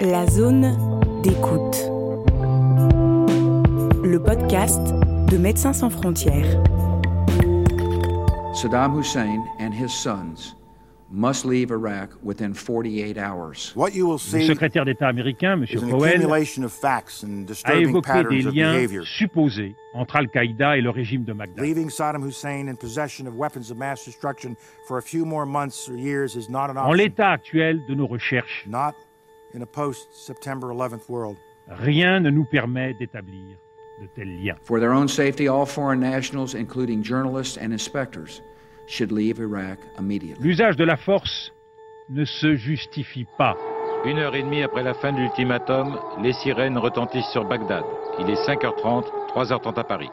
La zone d'écoute. Le podcast de Médecins sans frontières. Saddam Hussein and his sons must leave Iraq within 48 hours. What you will Le see secrétaire d'État américain, M. and a disturbing évoqué des patterns of liens behavior. supposés entre Al-Qaïda et le régime de Bagdad. Leaving Saddam Hussein in possession of weapons of mass destruction for a few more months or years is not an En option. l'état actuel de nos recherches, Not in a post-September 11th world. rien ne nous permet d'établir de tels liens. For their own safety, all foreign nationals, including journalists and inspectors, should leave Iraq immediately. L'usage de la force ne se justifie pas. Une heure et demie après la fin de l'ultimatum, les sirènes retentissent sur Bagdad. Il est 5h30, 3h30 à Paris.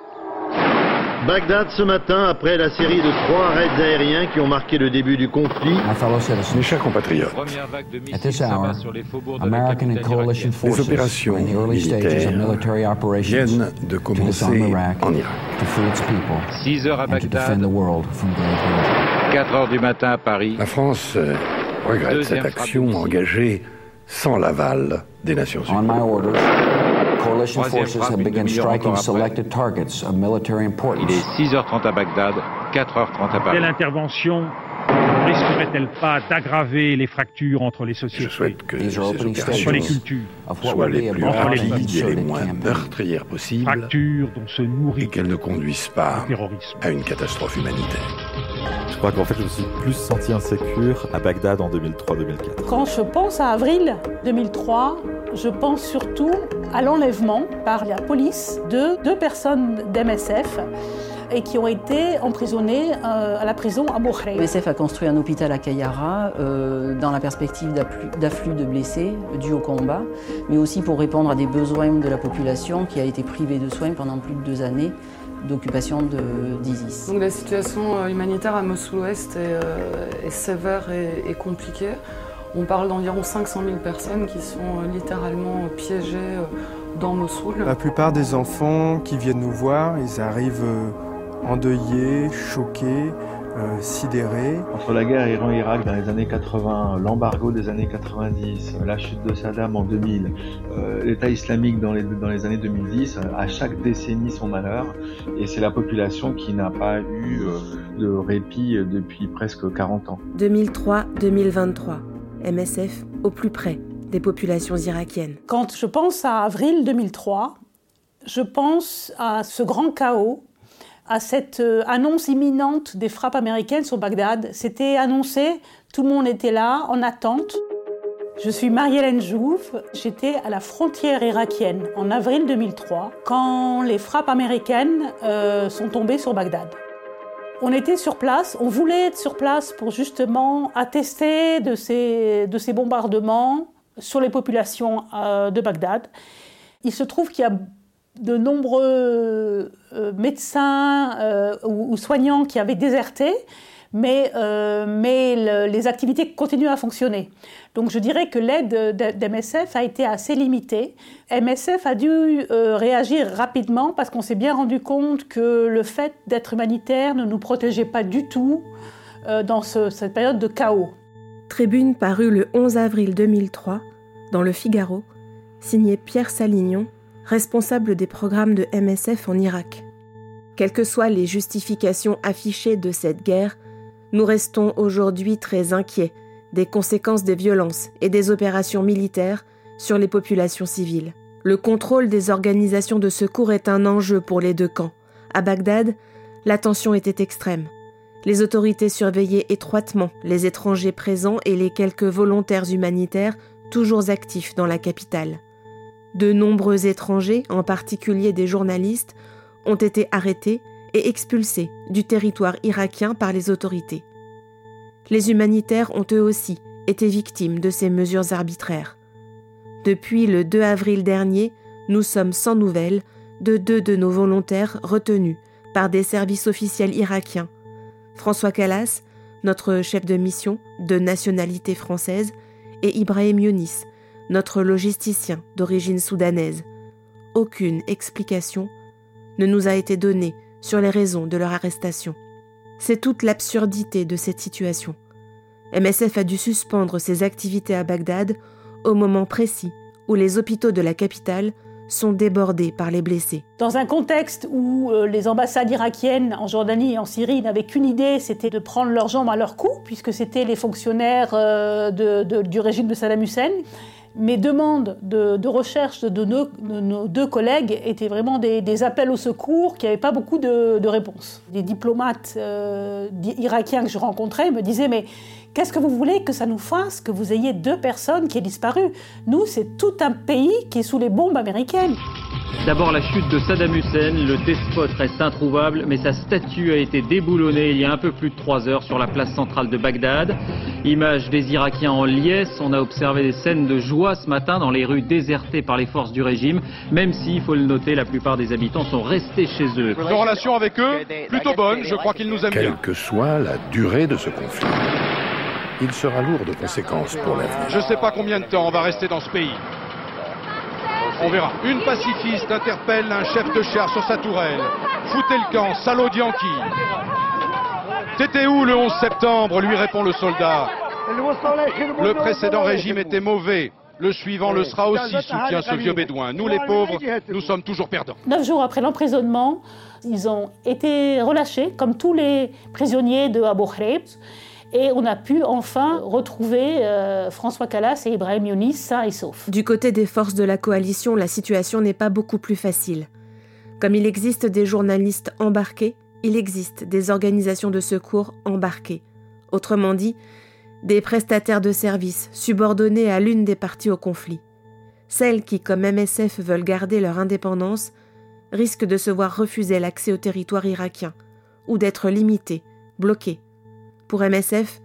Bagdad ce matin, après la série de trois raids aériens qui ont marqué le début du conflit, Mes chers compatriotes, les opérations militaires viennent de commencer en Irak. to free its people, 6 heures à Bagdad, world from grave danger. 4 heures du matin à Paris. La France euh, regrette cette action engagée sans l'aval des Nations On Unies. Coalition forces have begun striking encore après. selected targets of military Il importance. est 6h30 à Bagdad, 4h30 à Telle Paris. intervention risquerait-elle pas d'aggraver les fractures entre les Je sociétés, souhaite que les opérations cultures, of what soient les plus les rapides et les moins meurtrières possibles fractures dont se nourrit et qu'elles ne conduisent pas à une catastrophe humanitaire. Je crois qu'en fait, je me suis plus senti insécure à Bagdad en 2003-2004. Quand je pense à avril 2003, je pense surtout à l'enlèvement par la police de deux personnes d'MSF et qui ont été emprisonnées euh, à la prison à Ghraib. MSF a construit un hôpital à Kayara euh, dans la perspective d'afflux- de blessés dus au combat, mais aussi pour répondre à des besoins de la population qui a été privée de soins pendant plus de deux années d'occupation d'ISIS. Donc la situation euh, humanitaire à Mossoul-Ouest est, euh, est sévère et, et compliquée. On parle d'environ 500 000 personnes qui sont euh, littéralement piégées euh, dans Mossoul. La plupart des enfants qui viennent nous voir, ils arrivent euh, endeuillés, choqués, euh, sidérés. Entre la guerre Iran-Irak dans les années 80, l'embargo des années 90, la chute de Saddam en 2000, euh, l'État islamique dans les, dans les années 2010, euh, à chaque décennie son malheur. Et c'est la population qui n'a pas eu euh, de répit euh, depuis presque 40 ans. 2003-2023. MSF au plus près des populations irakiennes. Quand je pense à avril 2003, je pense à ce grand chaos, à cette euh, annonce imminente des frappes américaines sur Bagdad. C'était annoncé, tout le monde était là, en attente. Je suis Marie-Hélène Jouve, j'étais à la frontière irakienne en avril 2003 quand les frappes américaines euh, sont tombées sur Bagdad. On était sur place, on voulait être sur place pour justement attester de ces, de ces bombardements sur les populations euh, de Bagdad. Il se trouve qu'il y a de nombreux euh, médecins euh, ou soignants qui avaient déserté, mais, euh, les activités continuent à fonctionner. Donc je dirais que l'aide de- d'MSF a été assez limitée. MSF a dû euh, réagir rapidement parce qu'on s'est bien rendu compte que le fait d'être humanitaire ne nous protégeait pas du tout euh, dans ce- cette période de chaos. Tribune parue le 11 avril 2003 dans Le Figaro, signé Pierre Salignon, responsable des programmes de MSF en Irak. Quelles que soient les justifications affichées de cette guerre, nous restons aujourd'hui très inquiets des conséquences des violences et des opérations militaires sur les populations civiles. Le contrôle des organisations de secours est un enjeu pour les deux camps. À Bagdad, la tension était extrême. Les autorités surveillaient étroitement les étrangers présents et les quelques volontaires humanitaires toujours actifs dans la capitale. De nombreux étrangers, en particulier des journalistes, ont été arrêtés et expulsés du territoire irakien par les autorités. Les humanitaires ont eux aussi été victimes de ces mesures arbitraires. Depuis le 2 avril dernier, nous sommes sans nouvelles de deux de nos volontaires retenus par des services officiels irakiens. François Callas, notre chef de mission de nationalité française, et Ibrahim Younis, notre logisticien d'origine soudanaise. Aucune explication ne nous a été donnée sur les raisons de leur arrestation. C'est toute l'absurdité de cette situation. MSF a dû suspendre ses activités à Bagdad au moment précis où les hôpitaux de la capitale sont débordés par les blessés. Dans un contexte où euh, les ambassades irakiennes en Jordanie et en Syrie n'avaient qu'une idée, c'était de prendre leurs jambes à leur cou, puisque c'était les fonctionnaires euh, du régime de Saddam Hussein. Mes demandes de, recherche de nos, de nos, deux collègues étaient vraiment des, des appels au secours qui n'avaient pas beaucoup de, réponses. Les diplomates euh, irakiens que je rencontrais me disaient mais Qu'est-ce que vous voulez que ça nous fasse que vous ayez deux personnes qui aient disparu? Nous, c'est tout un pays qui est sous les bombes américaines. D'abord la chute de Saddam Hussein, le despote reste introuvable, mais sa statue a été déboulonnée il y a un peu plus de trois heures sur la place centrale de Bagdad. Image des Irakiens en liesse, on a observé des scènes de joie ce matin dans les rues désertées par les forces du régime, même si, il faut le noter, la plupart des habitants sont restés chez eux. Nos relations avec eux, plutôt bonnes, je crois qu'ils nous aiment Quelle bien. que soit la durée de ce conflit, il sera lourd de conséquences pour l'avenir. Je ne sais pas combien de temps on va rester dans ce pays. On verra. Une pacifiste interpelle un chef de char sur sa tourelle. Foutez le camp, salaud de Yankee. T'étais où le 11 septembre lui répond le soldat. Le précédent régime était mauvais. Le suivant le sera aussi, soutient ce vieux bédouin. Nous les pauvres, nous sommes toujours perdants. Neuf jours après l'emprisonnement, ils ont été relâchés, comme tous les prisonniers de Abu Ghraib. Et on a pu enfin retrouver euh, François Callas et Ibrahim Younis sains et saufs. Du côté des forces de la coalition, la situation n'est pas beaucoup plus facile. Comme il existe des journalistes embarqués, il existe des organisations de secours embarquées. Autrement dit, des prestataires de services subordonnés à l'une des parties au conflit. Celles qui, comme MSF, veulent garder leur indépendance, risquent de se voir refuser l'accès au territoire irakien ou d'être limitées, bloquées. Pour MSF,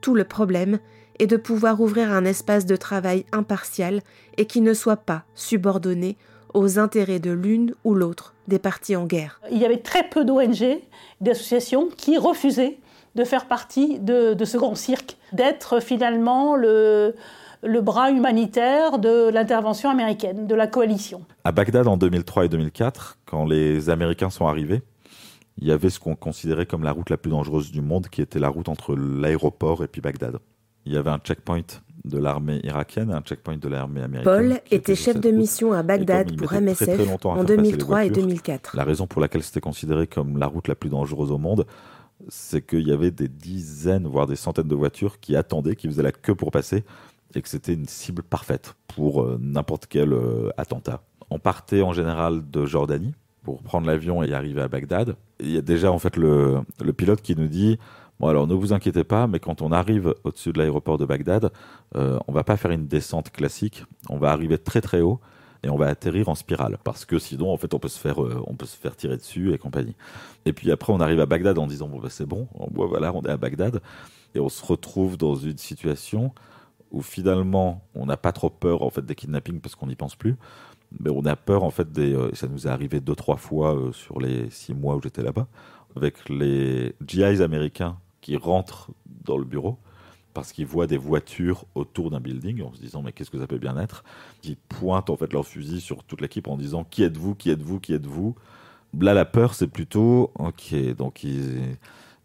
tout le problème est de pouvoir ouvrir un espace de travail impartial et qui ne soit pas subordonné aux intérêts de l'une ou l'autre des parties en guerre. Il y avait très peu d'ONG, d'associations qui refusaient de faire partie de, de ce grand cirque, d'être finalement le, le bras humanitaire de l'intervention américaine, de la coalition. À Bagdad en 2003 et 2004, quand les Américains sont arrivés, il y avait ce qu'on considérait comme la route la plus dangereuse du monde, qui était la route entre l'aéroport et puis Bagdad. Il y avait un checkpoint de l'armée irakienne un checkpoint de l'armée américaine. Paul était chef de mission à Bagdad pour MSF très, très en 2003 et 2004. La raison pour laquelle c'était considéré comme la route la plus dangereuse au monde, c'est qu'il y avait des dizaines, voire des centaines de voitures qui attendaient, qui faisaient la queue pour passer, et que c'était une cible parfaite pour euh, n'importe quel euh, attentat. On partait en général de Jordanie pour prendre l'avion et arriver à Bagdad. Il y a déjà en fait le, le pilote qui nous dit Bon, alors ne vous inquiétez pas, mais quand on arrive au-dessus de l'aéroport de Bagdad, euh, on va pas faire une descente classique, on va arriver très très haut et on va atterrir en spirale. Parce que sinon en fait on peut se faire euh, on peut se faire tirer dessus et compagnie. Et puis après on arrive à Bagdad en disant bon bah, c'est bon, on, voilà, on est à Bagdad. Et on se retrouve dans une situation où finalement on n'a pas trop peur en fait des kidnappings parce qu'on n'y pense plus, mais on a peur en fait des euh, ça nous est arrivé deux trois fois euh, sur les six mois où j'étais là-bas avec les GIs américains qui rentrent dans le bureau parce qu'ils voient des voitures autour d'un building en se disant mais qu'est-ce que ça peut bien être? Ils pointent en fait leur fusil sur toute l'équipe en disant qui êtes-vous? Qui êtes-vous? Qui êtes-vous? Là la peur c'est plutôt ok donc ils,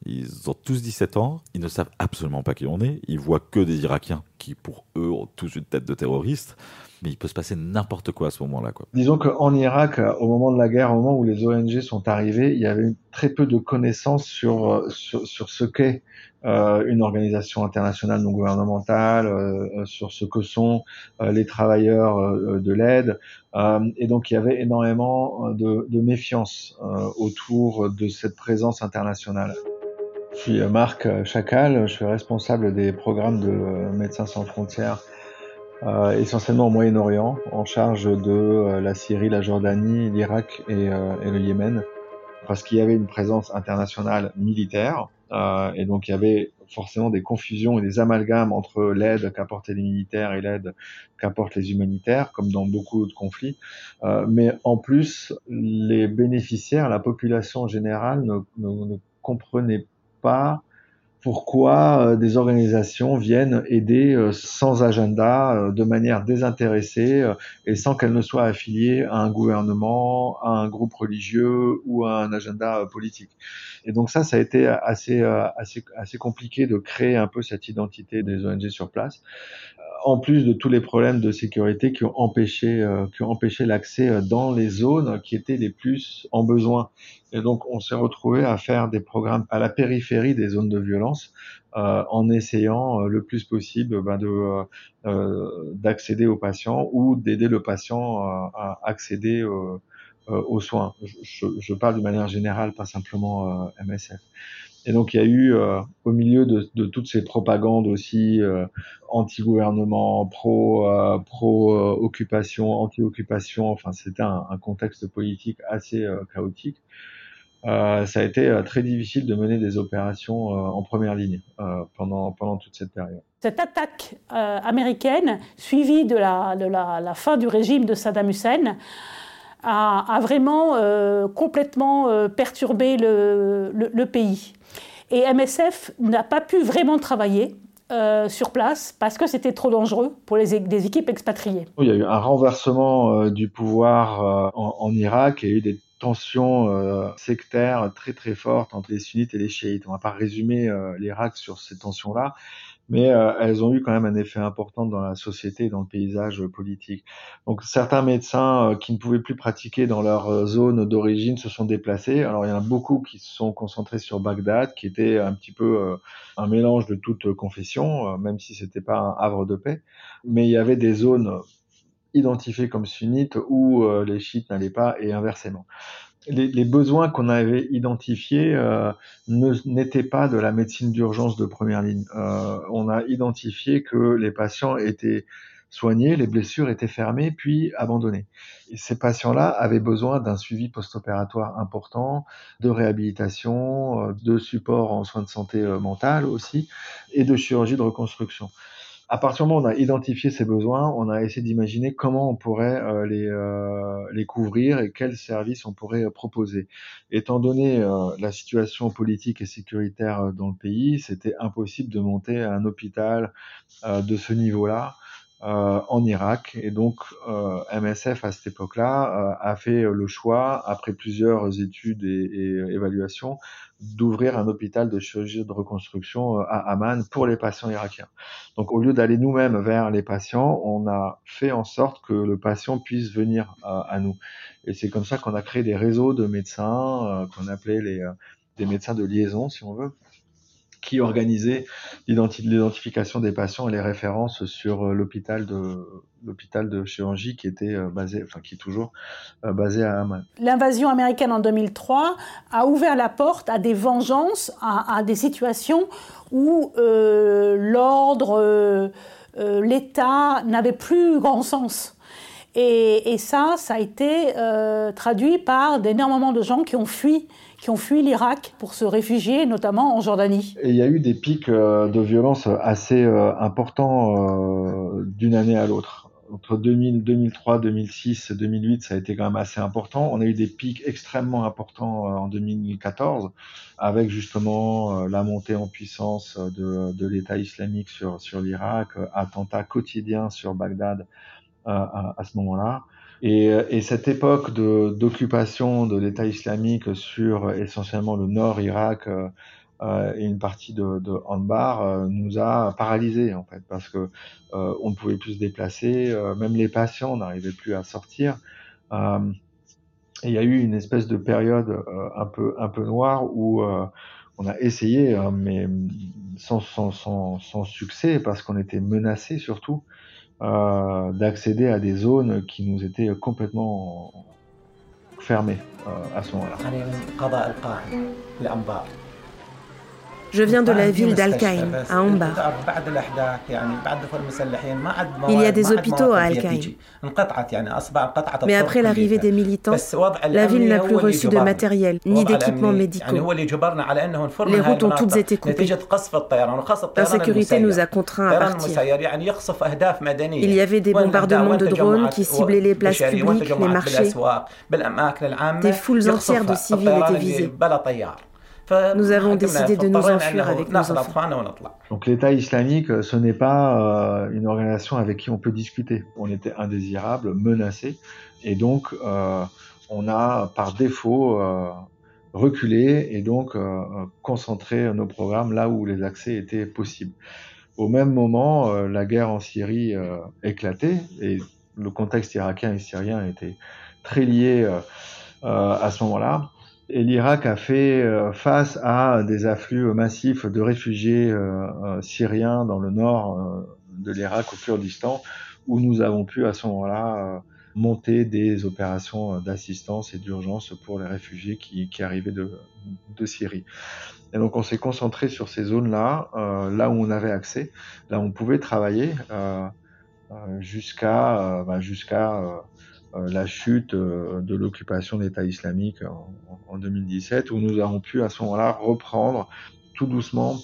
ils ont tous 17 ans, ils ne savent absolument pas qui on est, ils voient que des Irakiens qui pour eux ont tous une tête de terroriste mais il peut se passer n'importe quoi à ce moment-là. Disons qu'en Irak, au moment de la guerre, au moment où les ONG sont arrivées, il y avait très peu de connaissances sur, sur, ce qu'est euh, une organisation internationale non gouvernementale, euh, sur ce que sont euh, les travailleurs de l'aide. et donc il y avait énormément de, de méfiance autour de cette présence internationale. Je suis Marc Chacal, je suis responsable des programmes de Médecins sans frontières euh, essentiellement au Moyen-Orient, en charge de euh, la Syrie, la Jordanie, l'Irak et, euh, et, le Yémen, parce qu'il y avait une présence internationale militaire, et donc il y avait forcément des confusions et des amalgames entre l'aide qu'apportaient les militaires et l'aide qu'apportent les humanitaires, comme dans beaucoup de conflits. mais en plus, les bénéficiaires, la population en général, ne, ne, ne comprenait pas pourquoi des organisations viennent aider sans agenda, de manière désintéressée et sans qu'elles ne soient affiliées à un gouvernement, à un groupe religieux ou à un agenda politique. Et donc ça, ça a été assez, assez, assez compliqué de créer un peu cette identité des ONG sur place en plus de tous les problèmes de sécurité qui ont empêché, euh, qui ont empêché l'accès euh, dans les zones qui étaient les plus en besoin. Et donc, on s'est retrouvé à faire des programmes à la périphérie des zones de violence, euh, en essayant le plus possible ben, de d'accéder aux patients ou d'aider le patient à accéder aux soins. Je, parle de manière générale, pas simplement MSF. Et donc il y a eu euh, au milieu de, toutes ces propagandes aussi euh, anti-gouvernement, pro euh, pro occupation, anti-occupation. Enfin c'était un, contexte politique assez chaotique. Ça a été très difficile de mener des opérations en première ligne pendant pendant toute cette période. Cette attaque américaine, suivie de la, de la, la fin du régime de Saddam Hussein, a, a vraiment euh, complètement euh, perturbé le, le, le, pays. Et MSF n'a pas pu vraiment travailler euh, sur place parce que c'était trop dangereux pour les, des équipes expatriées. Il y a eu un renversement du pouvoir en, en, Irak et il y a eu des tensions sectaires très très fortes entre les sunnites et les chiites. On va pas résumer l'Irak sur ces tensions-là mais euh, elles ont eu quand même un effet important dans la société et dans le paysage politique. Donc certains médecins euh, qui ne pouvaient plus pratiquer dans leur euh, zone d'origine se sont déplacés. Alors il y en a beaucoup qui se sont concentrés sur Bagdad, qui était un petit peu un mélange de toutes confessions, même si c'était pas un havre de paix. Mais il y avait des zones identifiées comme sunnites où les chiites n'allaient pas et inversement les, les, besoins qu'on avait identifiés euh, n'étaient pas de la médecine d'urgence de première ligne. Euh, on a identifié que les patients étaient soignés, les blessures étaient fermées puis abandonnées. Et ces patients-là avaient besoin d'un suivi post-opératoire important, de réhabilitation, euh, de support en soins de santé euh, mentale aussi, et de chirurgie de reconstruction à partir du moment où on a identifié ces besoins, on a essayé d'imaginer comment on pourrait euh, les, euh, les couvrir et quels services on pourrait euh, proposer. Étant donné la situation politique et sécuritaire dans le pays, c'était impossible de monter un hôpital de ce niveau-là en Irak. Et donc, euh, MSF, à cette époque-là, euh, a fait le choix, après plusieurs études et, et évaluations, d'ouvrir un hôpital de chirurgie de reconstruction à Amman pour les patients irakiens. Donc, au lieu d'aller nous-mêmes vers les patients, on a fait en sorte que le patient puisse venir à nous. Et c'est comme ça qu'on a créé des réseaux de médecins qu'on appelait les des médecins de liaison, si on veut, qui organisait l'identification des patients et les références sur euh, l'hôpital de l'hôpital de chirurgie qui était euh, basé, enfin qui est toujours euh, basé à Amman. L'invasion américaine en 2003 a ouvert la porte à des vengeances, à, des situations où l'ordre, l'État n'avait plus grand sens. Et, et, ça, ça a été traduit par d'énormément de gens qui ont fui qui ont fui l'Irak pour se réfugier, notamment en Jordanie. Et il y a eu des pics euh, de violence assez euh, importants euh, d'une année à l'autre. Entre 2000, 2003, 2006, 2008, ça a été quand même assez important. On a eu des pics extrêmement importants en 2014, avec justement la montée en puissance de, l'État islamique sur, sur l'Irak, attentats quotidiens sur Bagdad à ce moment-là. Et, euh, et, cette époque d'occupation de, l'État islamique sur essentiellement le nord Irak euh, euh et une partie de, de Anbar euh, nous a paralysés en fait parce que euh, on ne pouvait plus se déplacer, même les patients n'arrivaient plus à sortir. et il y a eu une espèce de période un peu un peu noire où on a essayé, mais sans, sans, sans, sans succès parce qu'on était menacé surtout euh, d'accéder à des zones qui nous étaient complètement fermées euh, à ce moment-là. Je viens de la ville d'Al-Qaïm, à Ambar. Il y a des hôpitaux à Al-Qaïm. Mais après l'arrivée des militants, la ville n'a plus reçu de matériel ni d'équipements médicaux. Les routes ont toutes été coupées. L'insécurité nous a contraints à partir. Il y avait des bombardements de drones qui ciblaient les places publiques, les marchés. Des foules entières de civils étaient visées. Nous avons décidé de nous enfuir avec nos enfants. Donc l'État islamique, ce n'est pas une organisation avec qui on peut discuter. On était indésirable, menacé, et donc on a par défaut reculé et donc concentré nos programmes là où les accès étaient possibles. Au même moment, la guerre en Syrie éclatait et le contexte irakien et syrien était très lié à ce moment-là. Et l'Irak a fait euh, face à des afflux massifs de réfugiés euh, euh, syriens dans le nord de l'Irak, au Kurdistan, où nous avons pu à ce moment-là monter des opérations d'assistance et d'urgence pour les réfugiés qui, arrivaient de, Syrie. Et donc on s'est concentré sur ces zones-là, là où on avait accès, là où on pouvait travailler, jusqu'à bah, jusqu'à la chute euh, de l'occupation de l'État islamique en, 2017, où nous avons pu à ce moment-là reprendre tout doucement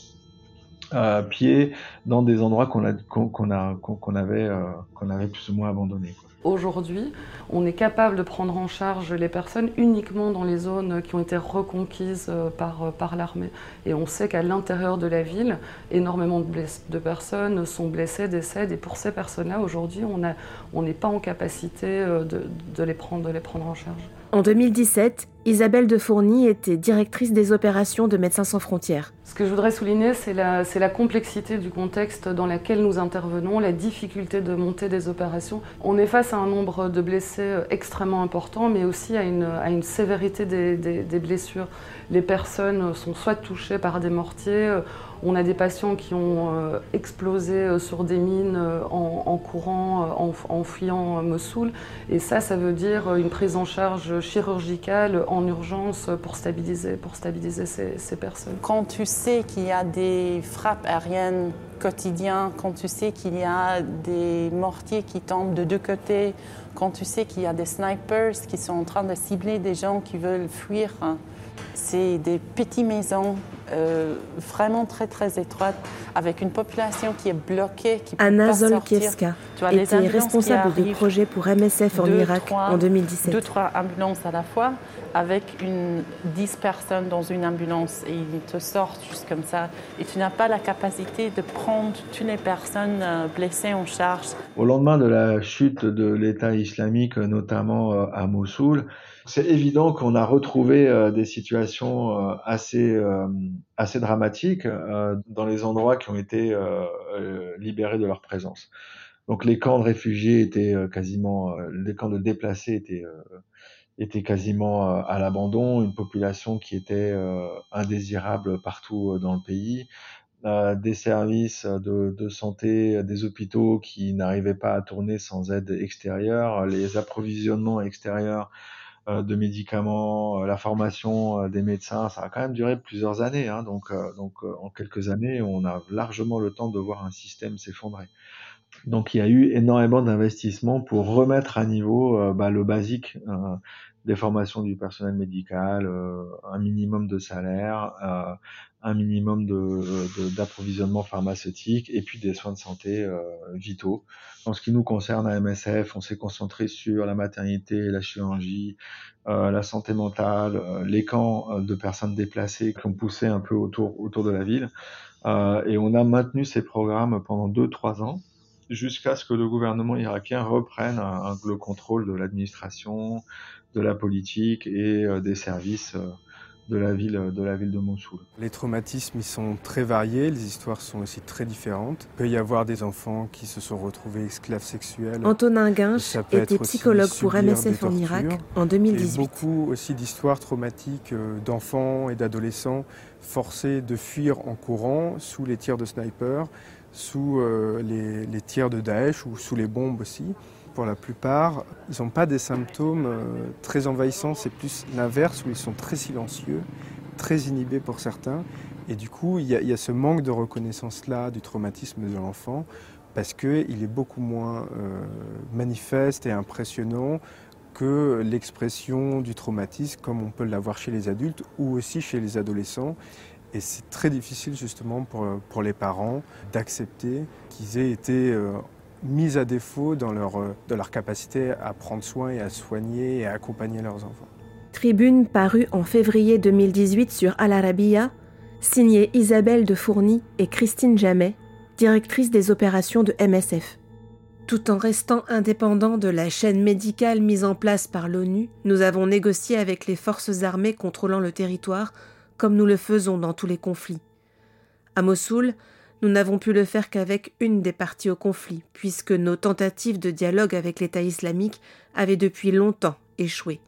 euh, pied dans des endroits qu'on a qu'on a qu'on avait qu'on avait plus ou moins abandonnés. Aujourd'hui, on est capable de prendre en charge les personnes uniquement dans les zones qui ont été reconquises euh, par, euh, par l'armée. Et on sait qu'à l'intérieur de la ville, énormément de, de, personnes sont blessées, décèdent. Et pour ces personnes-là, aujourd'hui, on n'est on pas en capacité euh, de, de, les prendre, de les prendre en charge. En 2017, Isabelle de Fourny était directrice des opérations de Médecins sans frontières. Ce que je voudrais souligner, c'est la, complexité du contexte dans lequel nous intervenons, la difficulté de monter des opérations. On est face à un nombre de blessés extrêmement important, mais aussi à une, sévérité des blessures. Les personnes sont soit touchées par des mortiers, on a des patients qui ont euh, explosé euh, sur des mines euh, en, courant, en, fuyant Mossoul. Et ça, ça veut dire une prise en charge chirurgicale en urgence pour stabiliser, pour stabiliser ces, personnes. Quand tu sais qu'il y a des frappes aériennes quotidiennes, quand tu sais qu'il y a des mortiers qui tombent de deux côtés, quand tu sais qu'il y a des snipers qui sont en train de cibler des gens qui veulent fuir, hein, c'est des petites maisons euh, vraiment très très étroites avec une population qui est bloquée. Qui Anna Zolkiewska était responsable du projet pour MSF en Irak en 2017. Deux, trois ambulances à la fois avec une, 10 personnes dans une ambulance et ils te sortent juste comme ça. Et tu n'as pas la capacité de prendre toutes les personnes euh, blessées en charge. Au lendemain de la chute de l'État islamique, notamment euh, à Mossoul, c'est évident qu'on a retrouvé euh, des situations euh, assez euh, assez dramatiques dans les endroits qui ont été libérés de leur présence. Donc les camps de réfugiés étaient quasiment, les camps de déplacés étaient étaient quasiment à l'abandon, une population qui était indésirable partout dans le pays, des services de, de, santé, des hôpitaux qui n'arrivaient pas à tourner sans aide extérieure, les approvisionnements extérieurs euh, de médicaments, euh, la formation euh, des médecins, ça a quand même duré plusieurs années. Hein, donc, donc en quelques années, on a largement le temps de voir un système s'effondrer. Donc il y a eu énormément d'investissements pour remettre à niveau bah, le basique des formations du personnel médical, un minimum de salaire, un minimum d'approvisionnement de, pharmaceutique et puis des soins de santé euh, vitaux. En ce qui nous concerne à MSF, on s'est concentré sur la maternité, la chirurgie, euh, la santé mentale, euh, les camps de personnes déplacées qui ont poussé un peu autour, autour de la ville. et on a maintenu ces programmes pendant 2-3 ans jusqu'à ce que le gouvernement irakien reprenne un, le contrôle de l'administration, de la politique et des services de la ville de, la ville de Mossoul. Les traumatismes ils sont très variés, les histoires sont aussi très différentes. Il peut y avoir des enfants qui se sont retrouvés esclaves sexuels. Antonin Guinch était psychologue pour MSF en Irak en 2018. Et beaucoup aussi d'histoires traumatiques euh, d'enfants et d'adolescents forcés de fuir en courant sous les tirs de snipers, sous euh, les, les tirs de Daesh ou sous les bombes aussi pour la plupart, ils n'ont pas des symptômes euh, très envahissants, c'est plus l'inverse où ils sont très silencieux, très inhibés pour certains. Et du coup, il y a, ce manque de reconnaissance-là du traumatisme de l'enfant parce qu'il est beaucoup moins euh, manifeste et impressionnant que l'expression du traumatisme comme on peut l'avoir chez les adultes ou aussi chez les adolescents. Et c'est très difficile justement pour, les parents d'accepter qu'ils aient été euh, mis à défaut dans leur, euh, dans leur capacité à prendre soin et à soigner et à accompagner leurs enfants. tribune parue en février 2018 sur Al Arabiya, signée Isabelle de Fourny et Christine Jamet, directrice des opérations de MSF. Tout en restant indépendants de la chaîne médicale mise en place par l'ONU, nous avons négocié avec les forces armées contrôlant le territoire, comme nous le faisons dans tous les conflits. À Mossoul, nous n'avons pu le faire qu'avec une des parties au conflit, puisque nos tentatives de dialogue avec l'État islamique avaient depuis longtemps échoué.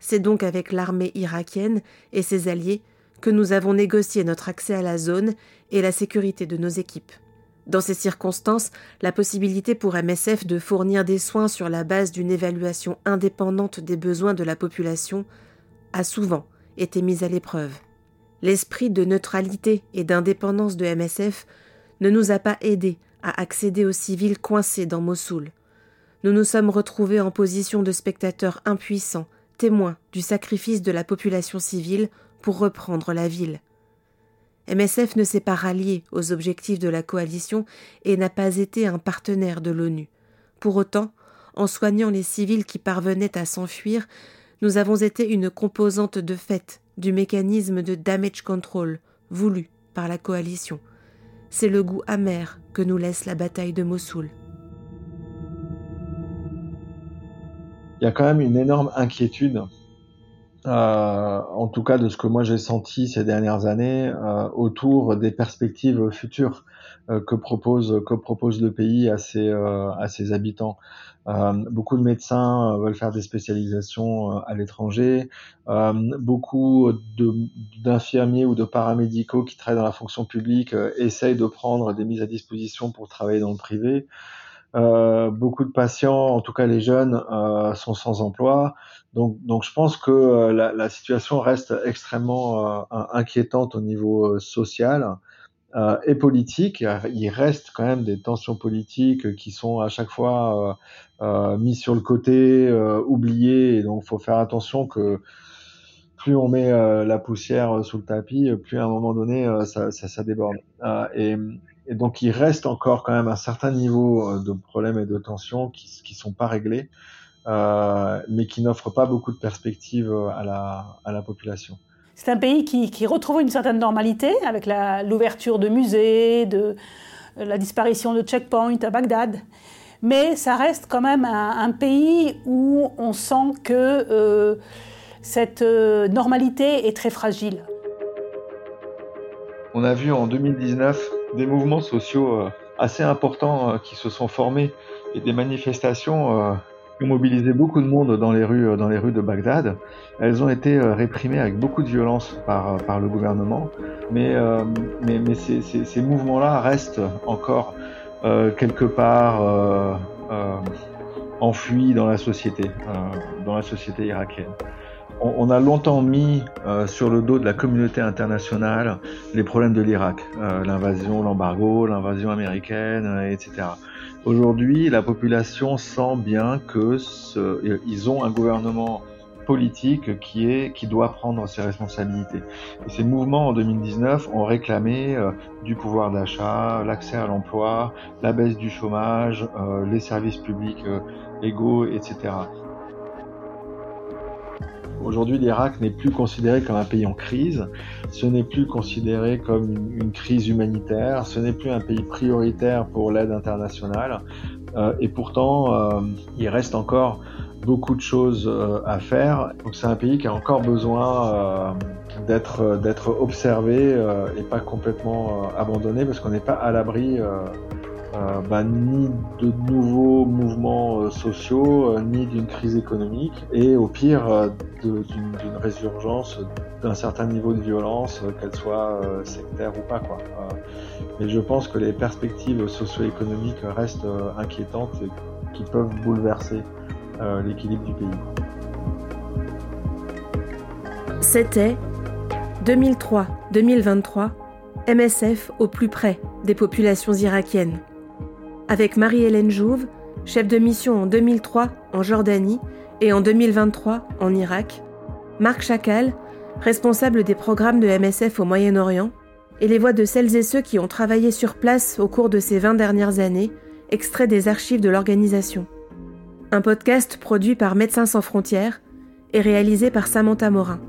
C'est donc avec l'armée irakienne et ses alliés que nous avons négocié notre accès à la zone et la sécurité de nos équipes. Dans ces circonstances, la possibilité pour MSF de fournir des soins sur la base d'une évaluation indépendante des besoins de la population a souvent été mise à l'épreuve. L'esprit de neutralité et d'indépendance de MSF ne nous a pas aidés à accéder aux civils coincés dans Mossoul. Nous nous sommes retrouvés en position de spectateurs impuissants, témoins du sacrifice de la population civile pour reprendre la ville. MSF ne s'est pas rallié aux objectifs de la coalition et n'a pas été un partenaire de l'ONU. Pour autant, en soignant les civils qui parvenaient à s'enfuir, nous avons été une composante de fait du mécanisme de damage control voulu par la coalition. C'est le goût amer que nous laisse la bataille de Mossoul. Il y a quand même une énorme inquiétude euh, en tout cas de ce que moi j'ai senti ces dernières années euh, autour des perspectives futures que propose que propose le pays à ses à ses habitants. beaucoup de médecins veulent faire des spécialisations à l'étranger. beaucoup d'infirmiers ou de paramédicaux qui travaillent dans la fonction publique essayent de prendre des mises à disposition pour travailler dans le privé. Euh, beaucoup de patients, en tout cas les jeunes, euh, sont sans emploi. Donc, je pense que euh, la, situation reste extrêmement inquiétante au niveau social et politique. Il reste quand même des tensions politiques qui sont à chaque fois mises sur le côté, oubliées. Et donc, il faut faire attention que plus on met la poussière sous le tapis, plus à un moment donné, ça, ça, ça déborde. et donc, il reste encore quand même un certain niveau euh, de problèmes et de tensions qui ne sont pas réglés, euh, mais qui n'offrent pas beaucoup de perspectives euh, à la, à la population. C'est un pays qui, retrouve une certaine normalité avec l'ouverture de musées, de la disparition de checkpoints à Bagdad. Mais ça reste quand même un, pays où on sent que euh, cette normalité est très fragile. On a vu en 2019 des mouvements sociaux euh, assez importants euh, qui se sont formés et des manifestations euh, ont mobilisé beaucoup de monde dans les rues, dans les rues de Bagdad. Elles ont été réprimées avec beaucoup de violence par, par le gouvernement, mais, mais, mais ces, ces, ces mouvements-là restent encore quelque part enfouis dans la société, dans la société irakienne on, a longtemps mis euh, sur le dos de la communauté internationale les problèmes de l'Irak, euh, l'invasion, l'embargo, l'invasion américaine, euh, etc. Aujourd'hui, la population sent bien que ils ont un gouvernement politique qui doit prendre ses responsabilités. Ces mouvements en 2019 ont réclamé du pouvoir d'achat, l'accès à l'emploi, la baisse du chômage, les services publics égaux, etc. Aujourd'hui, l'Irak n'est plus considéré comme un pays en crise, ce n'est plus considéré comme une, crise humanitaire, ce n'est plus un pays prioritaire pour l'aide internationale, euh, et pourtant, euh, il reste encore beaucoup de choses euh, à faire. Donc c'est un pays qui a encore besoin d'être observé et pas complètement abandonné parce qu'on n'est pas à l'abri bah, ni de nouveaux mouvements euh, sociaux, euh, ni d'une crise économique, et au pire d'une résurgence d'un certain niveau de violence, qu'elle soit sectaire ou pas. Mais je pense que les perspectives socio-économiques restent inquiétantes et qui peuvent bouleverser l'équilibre du pays. C'était 2003-2023, MSF au plus près des populations irakiennes avec Marie-Hélène Jouve, chef de mission en 2003 en Jordanie et en 2023 en Irak, Marc Chacal, responsable des programmes de MSF au Moyen-Orient, et les voix de celles et ceux qui ont travaillé sur place au cours de ces 20 dernières années, extraits des archives de l'organisation. Un podcast produit par Médecins sans frontières est réalisé par Samantha Morin.